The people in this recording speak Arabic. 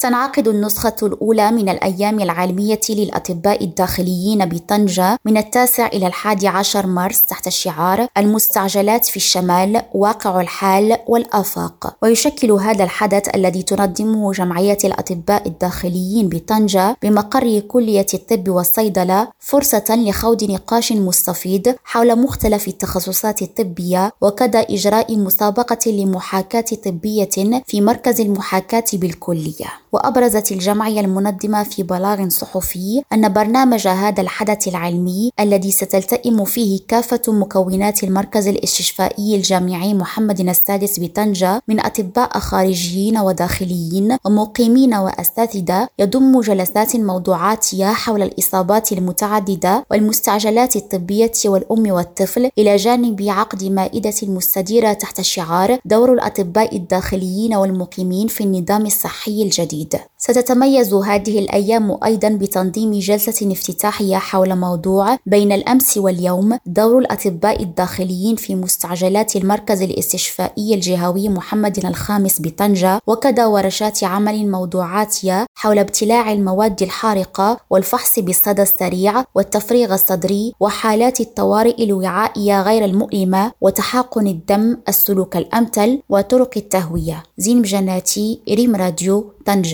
تنعقد النسخة الأولى من الأيام العالمية للأطباء الداخليين بطنجة من التاسع إلى الحادي عشر مارس تحت شعار المستعجلات في الشمال واقع الحال والآفاق. ويشكل هذا الحدث الذي تنظمه جمعية الأطباء الداخليين بطنجة بمقر كلية الطب والصيدلة فرصة لخوض نقاش مستفيض حول مختلف التخصصات الطبية وكذا إجراء مسابقة لمحاكاة طبية في مركز المحاكاة بالكلية. وأبرزت الجمعية المنظمة في بلاغ صحفي أن برنامج هذا الحدث العلمي الذي ستلتئم فيه كافة مكونات المركز الاستشفائي الجامعي محمد السادس بطنجة من أطباء خارجيين وداخليين ومقيمين وأساتذة يضم جلسات موضوعاتية حول الإصابات المتعددة والمستعجلات الطبية والأم والطفل إلى جانب عقد مائدة مستديرة تحت شعار دور الأطباء الداخليين والمقيمين في النظام الصحي الجديد. جديد ستتميز هذه الأيام أيضا بتنظيم جلسة افتتاحية حول موضوع بين الأمس واليوم دور الأطباء الداخليين في مستعجلات المركز الاستشفائي الجهوي محمد الخامس بطنجة وكذا ورشات عمل موضوعاتية حول ابتلاع المواد الحارقة والفحص بالصدى السريع والتفريغ الصدري وحالات الطوارئ الوعائية غير المؤلمة وتحاقن الدم السلوك الأمثل وطرق التهوية. زين بجناتي ريم راديو طنجة.